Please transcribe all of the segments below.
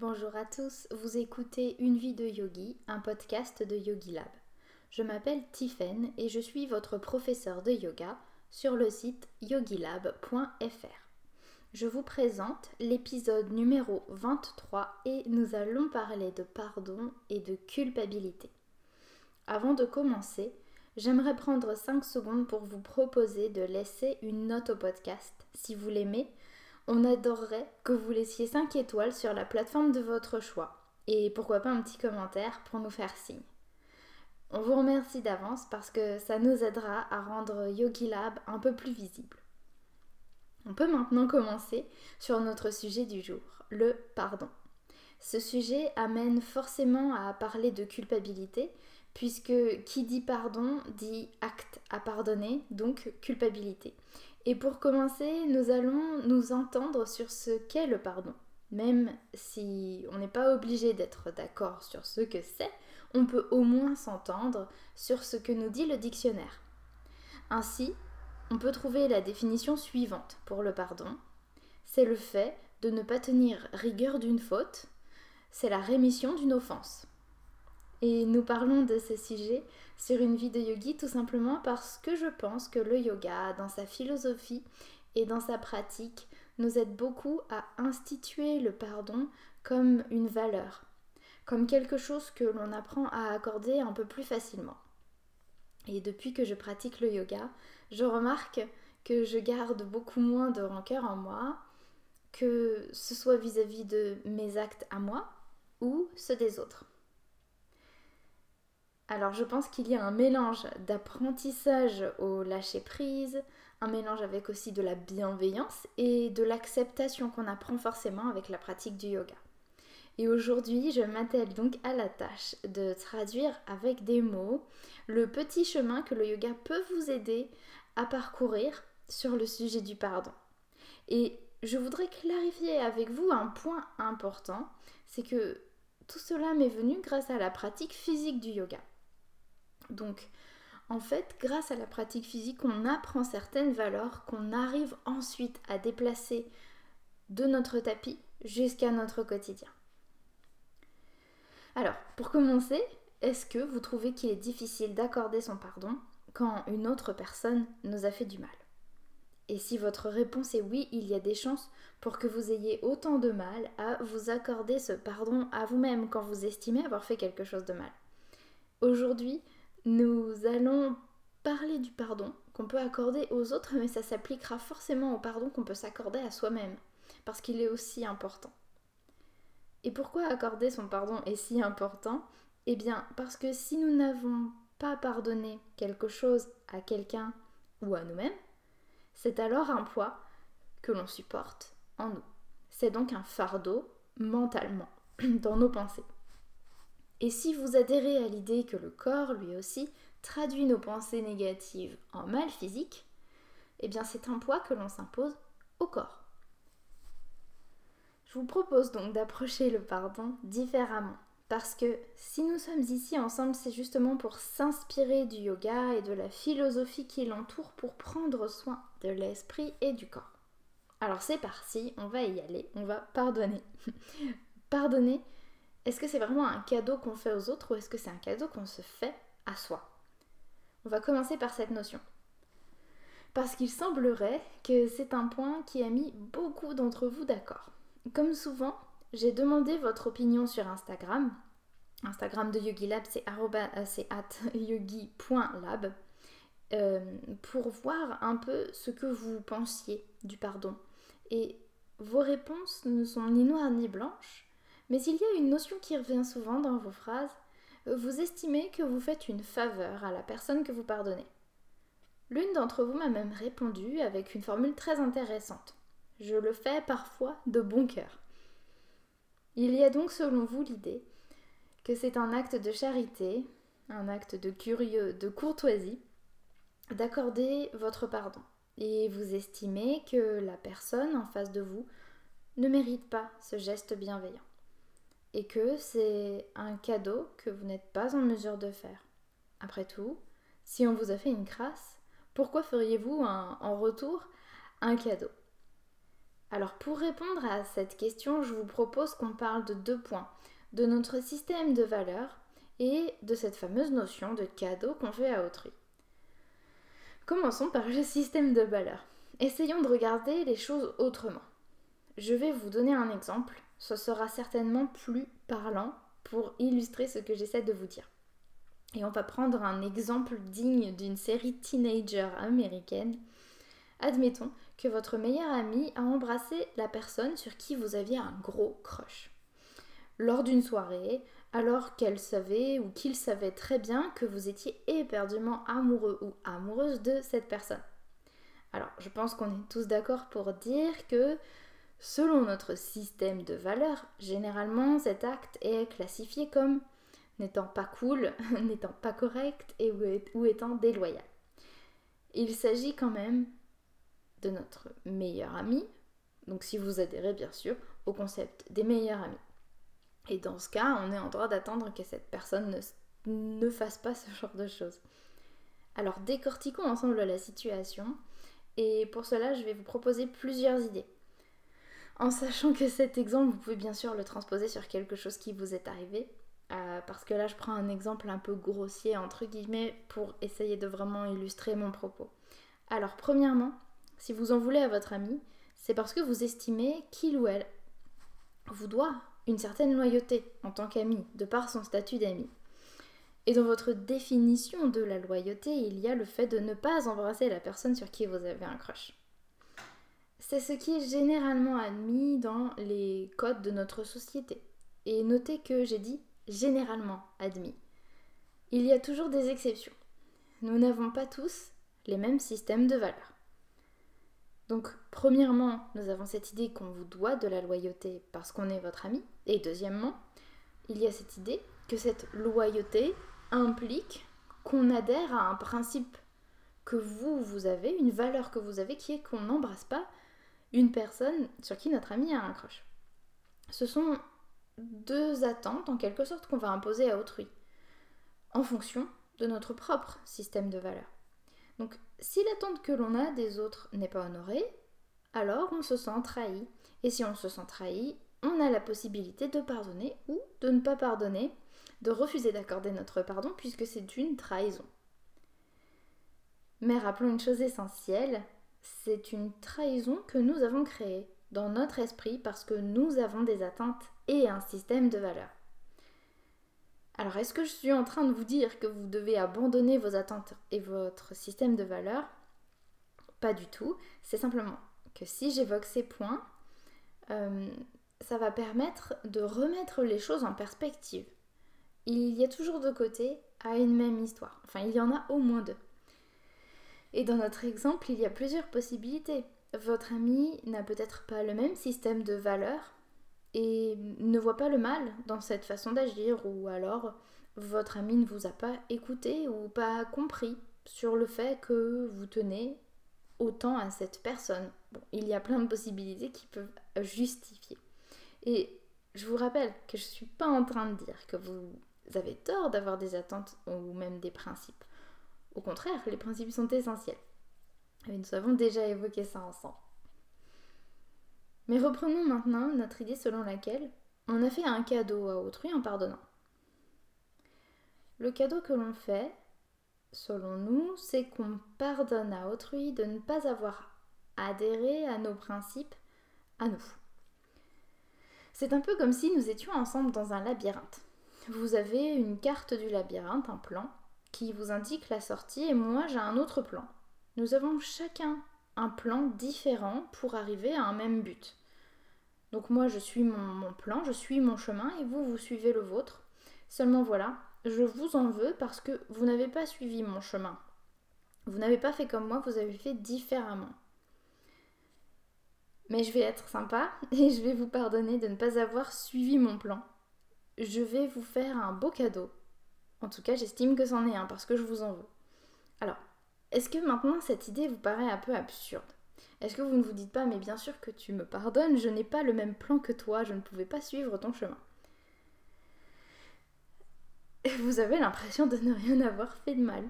Bonjour à tous, vous écoutez Une vie de yogi, un podcast de Yogi Lab. Je m'appelle Tiffen et je suis votre professeur de yoga sur le site yogilab.fr. Je vous présente l'épisode numéro 23 et nous allons parler de pardon et de culpabilité. Avant de commencer, j'aimerais prendre 5 secondes pour vous proposer de laisser une note au podcast si vous l'aimez on adorerait que vous laissiez 5 étoiles sur la plateforme de votre choix. Et pourquoi pas un petit commentaire pour nous faire signe. On vous remercie d'avance parce que ça nous aidera à rendre Yogi Lab un peu plus visible. On peut maintenant commencer sur notre sujet du jour, le pardon. Ce sujet amène forcément à parler de culpabilité, puisque qui dit pardon dit acte à pardonner, donc culpabilité. Et pour commencer, nous allons nous entendre sur ce qu'est le pardon. Même si on n'est pas obligé d'être d'accord sur ce que c'est, on peut au moins s'entendre sur ce que nous dit le dictionnaire. Ainsi, on peut trouver la définition suivante pour le pardon. C'est le fait de ne pas tenir rigueur d'une faute, c'est la rémission d'une offense. Et nous parlons de ce sujet sur une vie de yogi tout simplement parce que je pense que le yoga, dans sa philosophie et dans sa pratique, nous aide beaucoup à instituer le pardon comme une valeur, comme quelque chose que l'on apprend à accorder un peu plus facilement. Et depuis que je pratique le yoga, je remarque que je garde beaucoup moins de rancœur en moi, que ce soit vis-à-vis de mes actes à moi ou ceux des autres. Alors je pense qu'il y a un mélange d'apprentissage au lâcher-prise, un mélange avec aussi de la bienveillance et de l'acceptation qu'on apprend forcément avec la pratique du yoga. Et aujourd'hui, je m'attelle donc à la tâche de traduire avec des mots le petit chemin que le yoga peut vous aider à parcourir sur le sujet du pardon. Et je voudrais clarifier avec vous un point important, c'est que tout cela m'est venu grâce à la pratique physique du yoga. Donc, en fait, grâce à la pratique physique, on apprend certaines valeurs qu'on arrive ensuite à déplacer de notre tapis jusqu'à notre quotidien. Alors, pour commencer, est-ce que vous trouvez qu'il est difficile d'accorder son pardon quand une autre personne nous a fait du mal? Et si votre réponse est oui, il y a des chances pour que vous ayez autant de mal à vous accorder ce pardon à vous-même quand vous estimez avoir fait quelque chose de mal. Aujourd'hui, nous allons parler du pardon qu'on peut accorder aux autres, mais ça s'appliquera forcément au pardon qu'on peut s'accorder à soi-même, parce qu'il est aussi important. Et pourquoi accorder son pardon est si important? Eh bien, parce que si nous n'avons pas pardonné quelque chose à quelqu'un ou à nous-mêmes, c'est alors un poids que l'on supporte en nous. C'est donc un fardeau mentalement dans nos pensées. Et si vous adhérez à l'idée que le corps, lui aussi, traduit nos pensées négatives en mal physique, eh bien c'est un poids que l'on s'impose au corps. Je vous propose donc d'approcher le pardon différemment, parce que si nous sommes ici ensemble, c'est justement pour s'inspirer du yoga et de la philosophie qui l'entoure pour prendre soin de l'esprit et du corps. Alors c'est parti, on va y aller, on va pardonner. pardonner, est-ce que c'est vraiment un cadeau qu'on fait aux autres ou est-ce que c'est un cadeau qu'on se fait à soi? On va commencer par cette notion. Parce qu'il semblerait que c'est un point qui a mis beaucoup d'entre vous d'accord. Comme souvent, j'ai demandé votre opinion sur Instagram. Instagram de YogiLab, c'est yogi.lab. Euh, pour voir un peu ce que vous pensiez du pardon. Et vos réponses ne sont ni noires ni blanches, mais il y a une notion qui revient souvent dans vos phrases. Vous estimez que vous faites une faveur à la personne que vous pardonnez. L'une d'entre vous m'a même répondu avec une formule très intéressante. Je le fais parfois de bon cœur. Il y a donc selon vous l'idée que c'est un acte de charité, un acte de curieux, de courtoisie, d'accorder votre pardon. Et vous estimez que la personne en face de vous ne mérite pas ce geste bienveillant et que c'est un cadeau que vous n'êtes pas en mesure de faire. Après tout, si on vous a fait une crasse, pourquoi feriez-vous en retour un cadeau? Alors pour répondre à cette question, je vous propose qu'on parle de deux points, de notre système de valeurs et de cette fameuse notion de cadeau qu'on fait à autrui. Commençons par le système de valeurs. Essayons de regarder les choses autrement. Je vais vous donner un exemple, ce sera certainement plus parlant pour illustrer ce que j'essaie de vous dire. Et on va prendre un exemple digne d'une série teenager américaine. Admettons que votre meilleur ami a embrassé la personne sur qui vous aviez un gros crush. Lors d'une soirée, alors qu'elle savait ou qu'il savait très bien que vous étiez éperdument amoureux ou amoureuse de cette personne. Alors, je pense qu'on est tous d'accord pour dire que selon notre système de valeurs, généralement cet acte est classifié comme n'étant pas cool, n'étant pas correct et ou étant déloyal. Il s'agit quand même de notre meilleur ami, donc si vous adhérez bien sûr au concept des meilleurs amis. Et dans ce cas, on est en droit d'attendre que cette personne ne, ne fasse pas ce genre de choses. Alors décortiquons ensemble la situation et pour cela je vais vous proposer plusieurs idées. En sachant que cet exemple, vous pouvez bien sûr le transposer sur quelque chose qui vous est arrivé, euh, parce que là je prends un exemple un peu grossier entre guillemets pour essayer de vraiment illustrer mon propos. Alors premièrement, si vous en voulez à votre ami, c'est parce que vous estimez qu'il ou elle vous doit une certaine loyauté en tant qu'ami, de par son statut d'ami. Et dans votre définition de la loyauté, il y a le fait de ne pas embrasser la personne sur qui vous avez un crush. C'est ce qui est généralement admis dans les codes de notre société. Et notez que j'ai dit généralement admis. Il y a toujours des exceptions. Nous n'avons pas tous les mêmes systèmes de valeurs. Donc, premièrement, nous avons cette idée qu'on vous doit de la loyauté parce qu'on est votre ami. Et deuxièmement, il y a cette idée que cette loyauté implique qu'on adhère à un principe que vous, vous avez, une valeur que vous avez qui est qu'on n'embrasse pas une personne sur qui notre ami a un crush. Ce sont deux attentes en quelque sorte qu'on va imposer à autrui en fonction de notre propre système de valeurs. Donc si l'attente que l'on a des autres n'est pas honorée, alors on se sent trahi. Et si on se sent trahi, on a la possibilité de pardonner ou de ne pas pardonner, de refuser d'accorder notre pardon puisque c'est une trahison. Mais rappelons une chose essentielle, c'est une trahison que nous avons créée dans notre esprit parce que nous avons des attentes et un système de valeurs. Alors est-ce que je suis en train de vous dire que vous devez abandonner vos attentes et votre système de valeurs? Pas du tout. C'est simplement que si j'évoque ces points, euh, ça va permettre de remettre les choses en perspective. Il y a toujours deux côtés à une même histoire. Enfin, il y en a au moins deux. Et dans notre exemple, il y a plusieurs possibilités. Votre ami n'a peut-être pas le même système de valeurs et ne voit pas le mal dans cette façon d'agir ou alors votre ami ne vous a pas écouté ou pas compris sur le fait que vous tenez autant à cette personne. Bon, il y a plein de possibilités qui peuvent justifier. Et je vous rappelle que je ne suis pas en train de dire que vous avez tort d'avoir des attentes ou même des principes. Au contraire, les principes sont essentiels. Et nous avons déjà évoqué ça ensemble. Mais reprenons maintenant notre idée selon laquelle on a fait un cadeau à autrui en pardonnant. Le cadeau que l'on fait, selon nous, c'est qu'on pardonne à autrui de ne pas avoir adhéré à nos principes à nous. C'est un peu comme si nous étions ensemble dans un labyrinthe. Vous avez une carte du labyrinthe, un plan, qui vous indique la sortie, et moi j'ai un autre plan. Nous avons chacun un plan différent pour arriver à un même but. Donc moi je suis mon, plan, je suis mon chemin et vous vous suivez le vôtre. Seulement voilà, je vous en veux parce que vous n'avez pas suivi mon chemin. Vous n'avez pas fait comme moi, vous avez fait différemment. Mais je vais être sympa et je vais vous pardonner de ne pas avoir suivi mon plan. Je vais vous faire un beau cadeau. En tout cas, j'estime que c'en est un parce que je vous en veux. Alors, est-ce que maintenant cette idée vous paraît un peu absurde? Est-ce que vous ne vous dites pas, mais bien sûr que tu me pardonnes, je n'ai pas le même plan que toi, je ne pouvais pas suivre ton chemin? Vous avez l'impression de ne rien avoir fait de mal.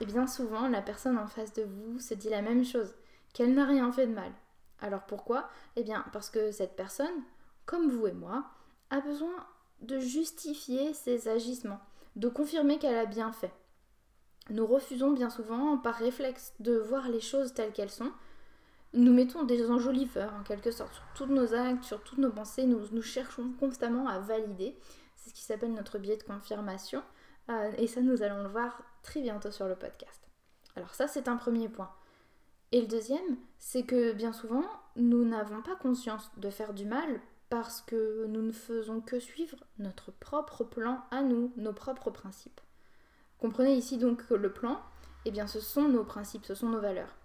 Et bien souvent, la personne en face de vous se dit la même chose, qu'elle n'a rien fait de mal. Alors pourquoi? Eh bien parce que cette personne, comme vous et moi, a besoin de justifier ses agissements, de confirmer qu'elle a bien fait. Nous refusons bien souvent, par réflexe, de voir les choses telles qu'elles sont. Nous mettons des enjoliveurs, en quelque sorte, sur tous nos actes, sur toutes nos pensées. Nous, nous cherchons constamment à valider. C'est ce qui s'appelle notre biais de confirmation. Euh, et ça, nous allons le voir très bientôt sur le podcast. Alors ça, c'est un premier point. Et le deuxième, c'est que bien souvent, nous n'avons pas conscience de faire du mal parce que nous ne faisons que suivre notre propre plan à nous, nos propres principes. Comprenez ici donc que le plan, eh bien ce sont nos principes, ce sont nos valeurs.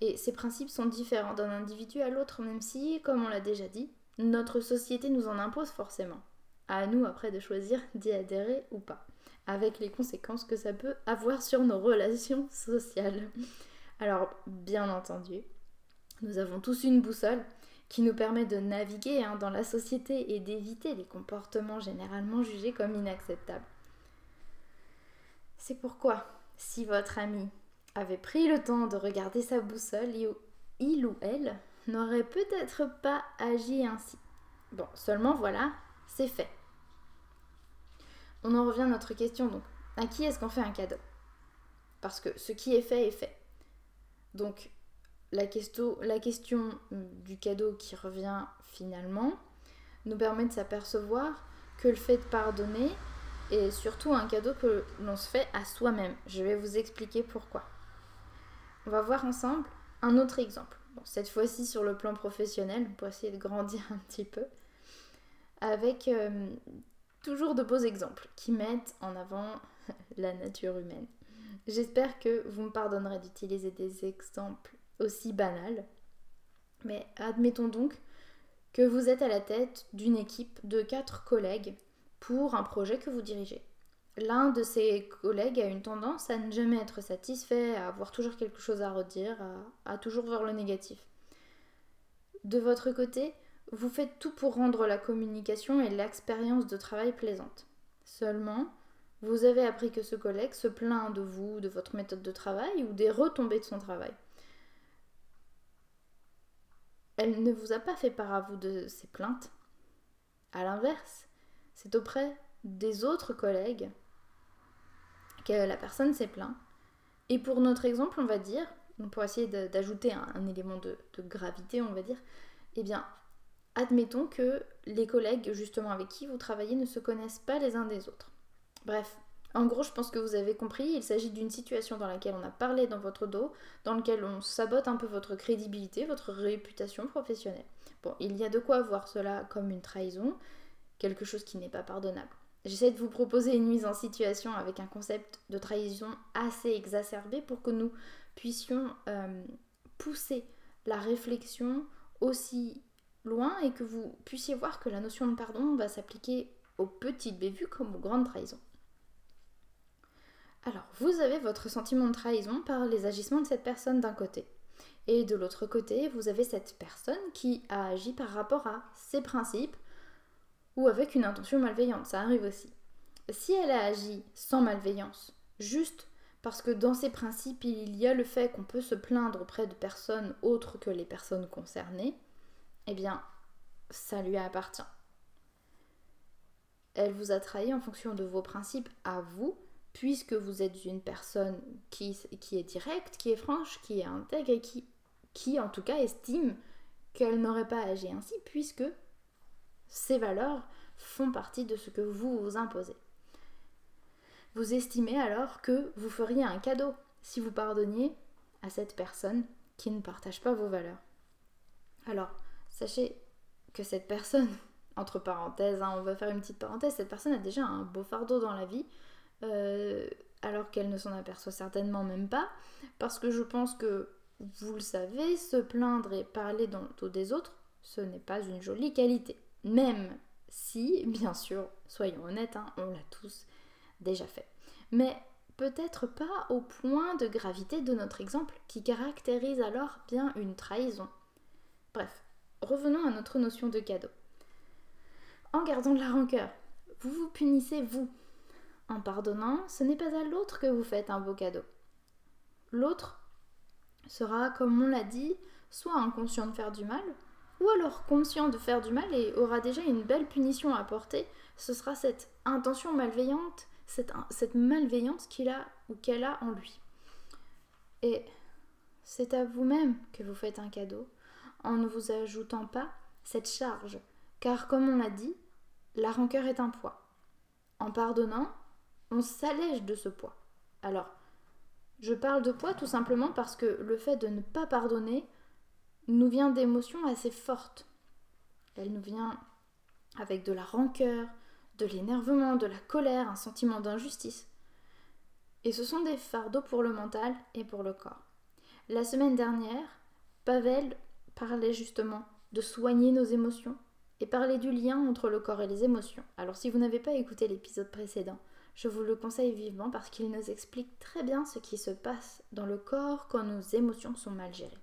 Et ces principes sont différents d'un individu à l'autre, même si, comme on l'a déjà dit, notre société nous en impose forcément. À nous après de choisir d'y adhérer ou pas, avec les conséquences que ça peut avoir sur nos relations sociales. Alors, bien entendu, nous avons tous une boussole qui nous permet de naviguer hein, dans la société et d'éviter les comportements généralement jugés comme inacceptables. C'est pourquoi, si votre ami avait pris le temps de regarder sa boussole, il ou elle n'aurait peut-être pas agi ainsi. Bon, seulement voilà, c'est fait. On en revient à notre question donc. À qui est-ce qu'on fait un cadeau? Parce que ce qui est fait est fait. Donc, la question, question du cadeau qui revient finalement nous permet de s'apercevoir que le fait de pardonner est surtout un cadeau que l'on se fait à soi-même. Je vais vous expliquer pourquoi. On va voir ensemble un autre exemple. cette fois-ci sur le plan professionnel, pour essayer de grandir un petit peu, avec euh, toujours de beaux exemples qui mettent en avant la nature humaine. J'espère que vous me pardonnerez d'utiliser des exemples aussi banals. Mais admettons donc que vous êtes à la tête d'une équipe de quatre collègues pour un projet que vous dirigez. L'un de ces collègues a une tendance à ne jamais être satisfait, à avoir toujours quelque chose à redire, à, à toujours voir le négatif. De votre côté, vous faites tout pour rendre la communication et l'expérience de travail plaisante. Seulement, vous avez appris que ce collègue se plaint de vous, de votre méthode de travail ou des retombées de son travail. Elle ne vous a pas fait part à vous de ses plaintes. À l'inverse, c'est auprès des autres collègues que la personne s'est plaint. Et pour notre exemple, on va dire, pour essayer d'ajouter un, élément de, de, gravité, on va dire, eh bien, admettons que les collègues justement avec qui vous travaillez ne se connaissent pas les uns des autres. Bref, en gros, je pense que vous avez compris, il s'agit d'une situation dans laquelle on a parlé dans votre dos, dans laquelle on sabote un peu votre crédibilité, votre réputation professionnelle. Bon, il y a de quoi voir cela comme une trahison, quelque chose qui n'est pas pardonnable. J'essaie de vous proposer une mise en situation avec un concept de trahison assez exacerbé pour que nous puissions euh, pousser la réflexion aussi loin et que vous puissiez voir que la notion de pardon va s'appliquer aux petites bévues comme aux grandes trahisons. Alors, vous avez votre sentiment de trahison par les agissements de cette personne d'un côté. Et de l'autre côté, vous avez cette personne qui a agi par rapport à ses principes ou avec une intention malveillante. Ça arrive aussi. Si elle a agi sans malveillance, juste parce que dans ses principes, il y a le fait qu'on peut se plaindre auprès de personnes autres que les personnes concernées, eh bien, ça lui appartient. Elle vous a trahi en fonction de vos principes à vous, puisque vous êtes une personne qui, est directe, qui est franche, qui est intègre et qui, qui en tout cas estime qu'elle n'aurait pas agi ainsi, puisque ces valeurs font partie de ce que vous vous imposez. Vous estimez alors que vous feriez un cadeau si vous pardonniez à cette personne qui ne partage pas vos valeurs. Alors, Sachez que cette personne, entre parenthèses, hein, on va faire une petite parenthèse, cette personne a déjà un beau fardeau dans la vie, euh, alors qu'elle ne s'en aperçoit certainement même pas, parce que je pense que, vous le savez, se plaindre et parler dans le dos des autres, ce n'est pas une jolie qualité. Même si, bien sûr, soyons honnêtes, hein, on l'a tous déjà fait. Mais peut-être pas au point de gravité de notre exemple, qui caractérise alors bien une trahison. Bref, revenons à notre notion de cadeau. En gardant de la rancœur, vous vous punissez vous. En pardonnant, ce n'est pas à l'autre que vous faites un beau cadeau. L'autre sera, comme on l'a dit, soit inconscient de faire du mal, ou alors conscient de faire du mal et aura déjà une belle punition à porter, ce sera cette intention malveillante, cette, malveillance qu'il a ou qu'elle a en lui. Et c'est à vous-même que vous faites un cadeau en ne vous ajoutant pas cette charge, car comme on l'a dit, la rancœur est un poids. En pardonnant, on s'allège de ce poids. Alors, je parle de poids tout simplement parce que le fait de ne pas pardonner nous vient d'émotions assez fortes. Elle nous vient avec de la rancœur, de l'énervement, de la colère, un sentiment d'injustice. Et ce sont des fardeaux pour le mental et pour le corps. La semaine dernière, Pavel parlait justement de soigner nos émotions et parlait du lien entre le corps et les émotions. Alors si vous n'avez pas écouté l'épisode précédent, je vous le conseille vivement parce qu'il nous explique très bien ce qui se passe dans le corps quand nos émotions sont mal gérées.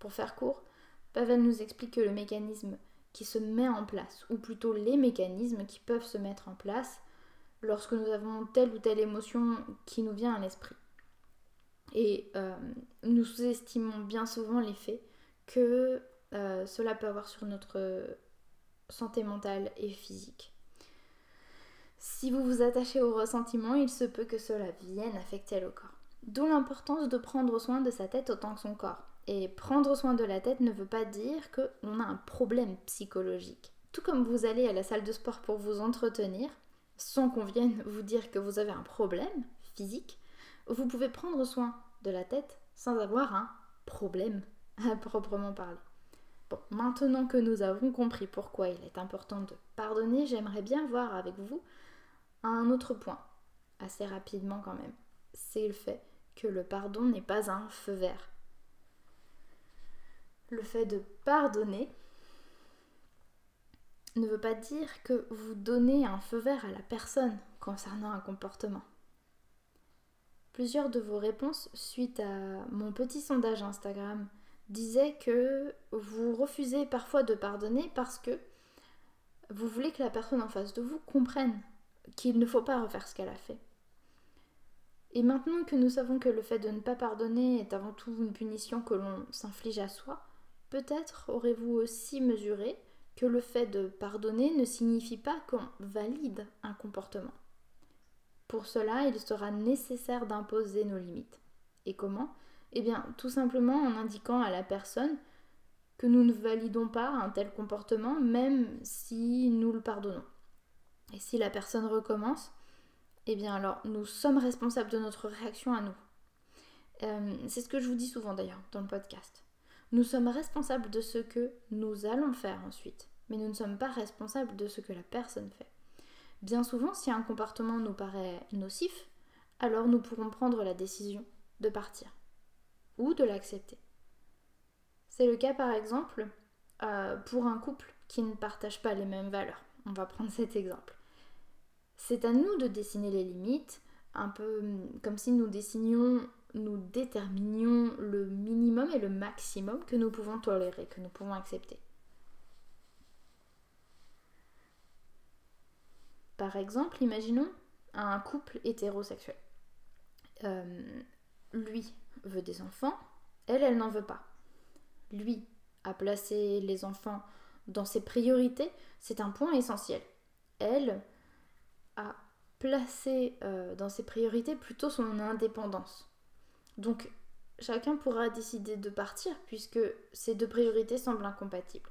Pour faire court, Pavel nous explique que le mécanisme qui se met en place, ou plutôt les mécanismes qui peuvent se mettre en place lorsque nous avons telle ou telle émotion qui nous vient à l'esprit. Et euh, nous sous-estimons bien souvent l'effet que euh, cela peut avoir sur notre santé mentale et physique. Si vous vous attachez au ressentiment, il se peut que cela vienne affecter le corps. D'où l'importance de prendre soin de sa tête autant que son corps. Et prendre soin de la tête ne veut pas dire qu'on a un problème psychologique. Tout comme vous allez à la salle de sport pour vous entretenir, sans qu'on vienne vous dire que vous avez un problème physique, vous pouvez prendre soin de la tête sans avoir un problème à proprement parler. Bon, maintenant que nous avons compris pourquoi il est important de pardonner, j'aimerais bien voir avec vous un autre point, assez rapidement quand même. C'est le fait que le pardon n'est pas un feu vert. Le fait de pardonner ne veut pas dire que vous donnez un feu vert à la personne concernant un comportement. Plusieurs de vos réponses suite à mon petit sondage Instagram disaient que vous refusez parfois de pardonner parce que vous voulez que la personne en face de vous comprenne qu'il ne faut pas refaire ce qu'elle a fait. Et maintenant que nous savons que le fait de ne pas pardonner est avant tout une punition que l'on s'inflige à soi, Peut-être aurez-vous aussi mesuré que le fait de pardonner ne signifie pas qu'on valide un comportement. Pour cela, il sera nécessaire d'imposer nos limites. Et comment? Eh bien, tout simplement en indiquant à la personne que nous ne validons pas un tel comportement, même si nous le pardonnons. Et si la personne recommence, eh bien alors nous sommes responsables de notre réaction à nous. Euh, c'est ce que je vous dis souvent d'ailleurs dans le podcast. Nous sommes responsables de ce que nous allons faire ensuite, mais nous ne sommes pas responsables de ce que la personne fait. Bien souvent, si un comportement nous paraît nocif, alors nous pourrons prendre la décision de partir ou de l'accepter. C'est le cas par exemple euh, pour un couple qui ne partage pas les mêmes valeurs. On va prendre cet exemple. C'est à nous de dessiner les limites, un peu comme si nous dessinions nous déterminions le minimum et le maximum que nous pouvons tolérer, que nous pouvons accepter. Par exemple, imaginons un couple hétérosexuel. Euh, lui veut des enfants, elle, elle n'en veut pas. Lui a placé les enfants dans ses priorités, c'est un point essentiel. Elle a placé euh, dans ses priorités plutôt son indépendance. Donc chacun pourra décider de partir puisque ces deux priorités semblent incompatibles.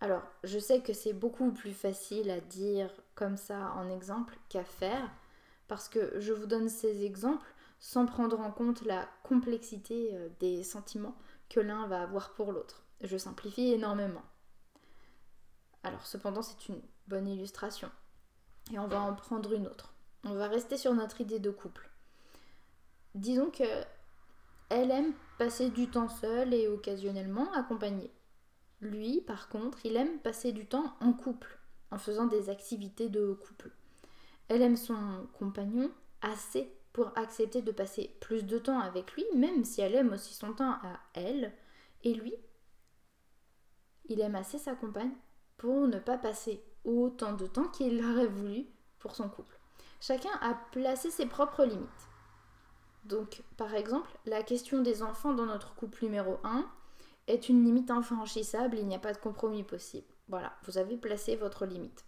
Alors, je sais que c'est beaucoup plus facile à dire comme ça en exemple qu'à faire, parce que je vous donne ces exemples sans prendre en compte la complexité euh, des sentiments que l'un va avoir pour l'autre. Je simplifie énormément. Alors, cependant, c'est une bonne illustration. Et on va en prendre une autre. On va rester sur notre idée de couple. Disons que elle aime passer du temps seule et occasionnellement accompagnée. Lui, par contre, il aime passer du temps en couple, en faisant des activités de couple. Elle aime son compagnon assez pour accepter de passer plus de temps avec lui, même si elle aime aussi son temps à elle. Et lui, il aime assez sa compagne pour ne pas passer autant de temps qu'il aurait voulu pour son couple. Chacun a placé ses propres limites. Donc, par exemple, la question des enfants dans notre couple numéro 1, est une limite infranchissable, il n'y a pas de compromis possible. Voilà, vous avez placé votre limite.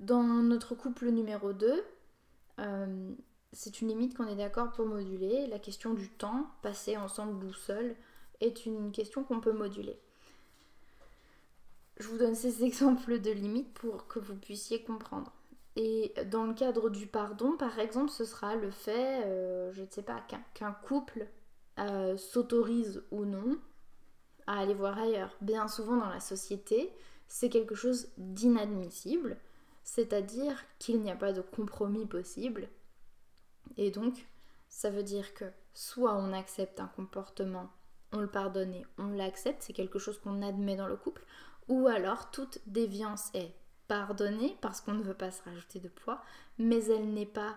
Dans notre couple numéro 2, euh, c'est une limite qu'on est d'accord pour moduler. La question du temps passé ensemble ou seul est une question qu'on peut moduler. Je vous donne ces exemples de limites pour que vous puissiez comprendre. Et dans le cadre du pardon, par exemple, ce sera le fait, euh, je ne sais pas, qu'un couple euh, s'autorise ou non à aller voir ailleurs. Bien souvent dans la société, c'est quelque chose d'inadmissible, c'est-à-dire qu'il n'y a pas de compromis possible. Et donc, ça veut dire que soit on accepte un comportement, on le pardonne et on l'accepte, c'est quelque chose qu'on admet dans le couple, ou alors toute déviance est pardonnée parce qu'on ne veut pas se rajouter de poids, mais elle n'est pas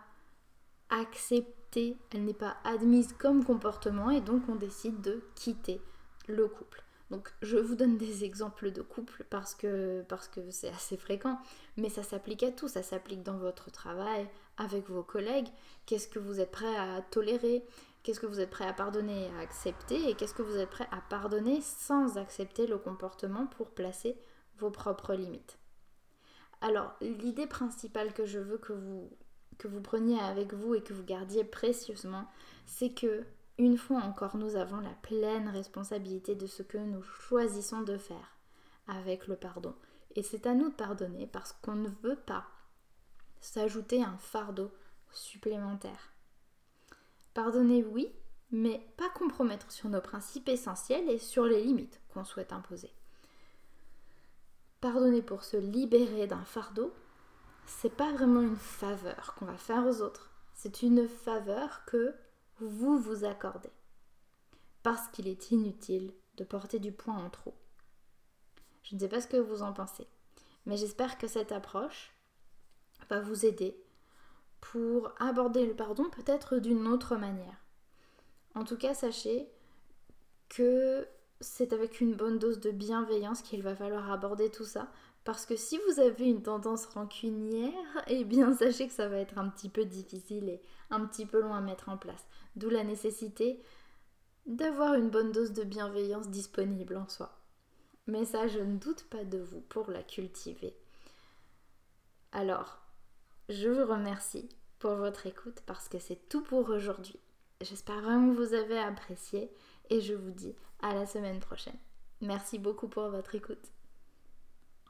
acceptée, elle n'est pas admise comme comportement et donc on décide de quitter le couple. Donc je vous donne des exemples de couple parce que parce que c'est assez fréquent, mais ça s'applique à tout, ça s'applique dans votre travail, avec vos collègues, qu'est-ce que vous êtes prêt à tolérer, qu'est-ce que vous êtes prêt à pardonner et à accepter et qu'est-ce que vous êtes prêt à pardonner sans accepter le comportement pour placer vos propres limites? Alors, l'idée principale que je veux que vous, preniez avec vous et que vous gardiez précieusement, c'est que, une fois encore, nous avons la pleine responsabilité de ce que nous choisissons de faire avec le pardon. Et c'est à nous de pardonner parce qu'on ne veut pas s'ajouter un fardeau supplémentaire. Pardonner, oui, mais pas compromettre sur nos principes essentiels et sur les limites qu'on souhaite imposer. Pardonner pour se libérer d'un fardeau, c'est pas vraiment une faveur qu'on va faire aux autres, c'est une faveur que vous vous accordez. Parce qu'il est inutile de porter du poids en trop. Je ne sais pas ce que vous en pensez, mais j'espère que cette approche va vous aider pour aborder le pardon peut-être d'une autre manière. En tout cas, sachez que c'est avec une bonne dose de bienveillance qu'il va falloir aborder tout ça. Parce que si vous avez une tendance rancunière, eh bien sachez que ça va être un petit peu difficile et un petit peu long à mettre en place. D'où la nécessité d'avoir une bonne dose de bienveillance disponible en soi. Mais ça, je ne doute pas de vous pour la cultiver. Alors, je vous remercie pour votre écoute parce que c'est tout pour aujourd'hui. J'espère vraiment que vous avez apprécié et je vous dis à la semaine prochaine. Merci beaucoup pour votre écoute.